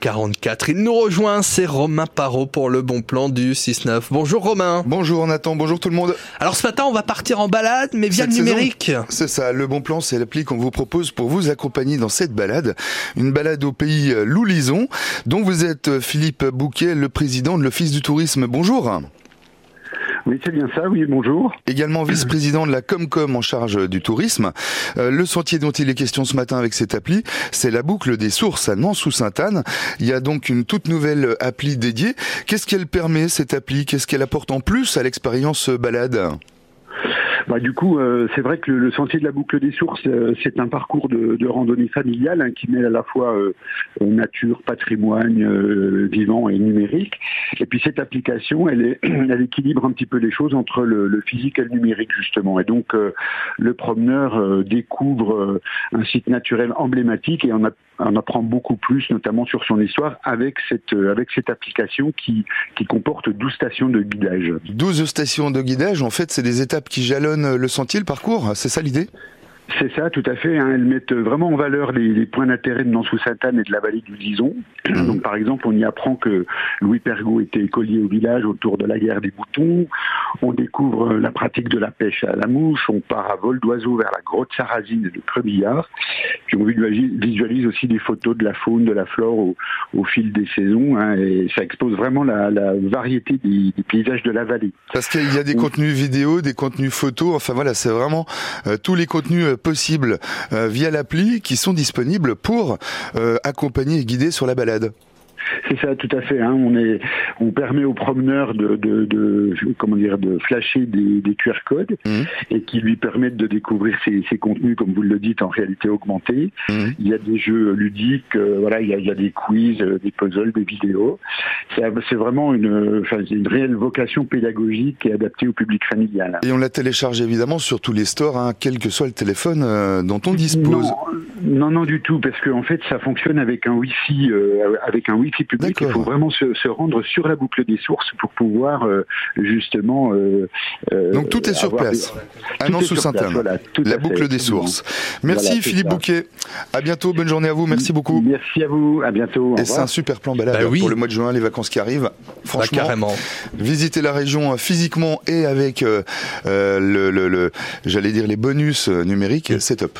6h44. Il nous rejoint, c'est Romain Parot pour le bon plan du 6-9. Bonjour Romain. Bonjour Nathan, bonjour tout le monde. Alors ce matin, on va partir en balade, mais via le numérique. C'est ça, le bon plan, c'est l'appli qu'on vous propose pour vous accompagner dans cette balade. Une balade au pays Loulison, dont vous êtes Philippe Bouquet, le président de l'Office du tourisme. Bonjour. Oui, c'est bien ça, oui, bonjour. Également vice-président de la Comcom en charge du tourisme. Euh, le sentier dont il est question ce matin avec cette appli, c'est la boucle des sources à Nans-sous-Sainte-Anne. Il y a donc une toute nouvelle appli dédiée. Qu'est-ce qu'elle permet, cette appli? Qu'est-ce qu'elle apporte en plus à l'expérience balade? Bah, du coup, euh, c'est vrai que le, sentier de la boucle des sources, euh, c'est un parcours de, de randonnée familiale hein, qui mêle à la fois euh, nature, patrimoine vivant et numérique. Et puis cette application, elle, est, elle équilibre un petit peu les choses entre le, le physique et le numérique justement. Et donc le promeneur découvre un site naturel emblématique et on, a, on, apprend beaucoup plus, notamment sur son histoire, avec cette, avec cette application qui, qui comporte 12 stations de guidage. 12 stations de guidage, en fait, c'est des étapes qui jalonnent le sentier, le parcours C'est ça l'idée? C'est ça, tout à fait. Hein. Elles mettent vraiment en valeur les, points d'intérêt de Nansou-Sainte-Anne et de la vallée du Lison. Mmh. Donc, par exemple, on y apprend que Louis Pergaud était écolier au village autour de la guerre des boutons. On découvre la pratique de la pêche à la mouche. On part à vol d'oiseau vers la grotte sarrasine de Crevillard. Puis on visualise aussi des photos de la faune, de la flore au, fil des saisons. Hein, et ça expose vraiment la, variété des, paysages de la vallée. Parce qu'il y a des contenus vidéo, des contenus photos. Enfin voilà, c'est vraiment euh, tous les contenus euh, possibles euh, via l'appli qui sont disponibles pour euh, accompagner et guider sur la balade. C'est ça, tout à fait. Hein. On est, on permet aux promeneurs de, de, de comment dire, de flasher des, des QR codes mmh. et qui lui permettent de découvrir ces, ces, contenus, comme vous le dites, en réalité augmentée. Mmh. Il y a des jeux ludiques, euh, voilà, il y, a, il y, a, des quiz, euh, des puzzles, des vidéos. C'est vraiment une, enfin, une réelle vocation pédagogique et adaptée au public familial. Et on la télécharge évidemment sur tous les stores, hein, quel que soit le téléphone euh, dont on dispose. Non, non, non, du tout, parce qu'en en fait, ça fonctionne avec un Wi-Fi, avec un Wi-Fi public. Il faut vraiment se, se, rendre sur la boucle des sources pour pouvoir euh, justement. Euh, euh, Donc tout est sur place. Un an sous saint voilà, la boucle des sources. Merci Philippe Bouquet. À bientôt. Bonne journée à vous. Merci beaucoup. Merci à vous. À bientôt. Et c'est un super plan balade bah oui. pour le mois de juin, les vacances qui arrivent. Bah, Franchement, bah, carrément. visiter la région physiquement et avec le, le, le j'allais dire les bonus numériques, c'est top.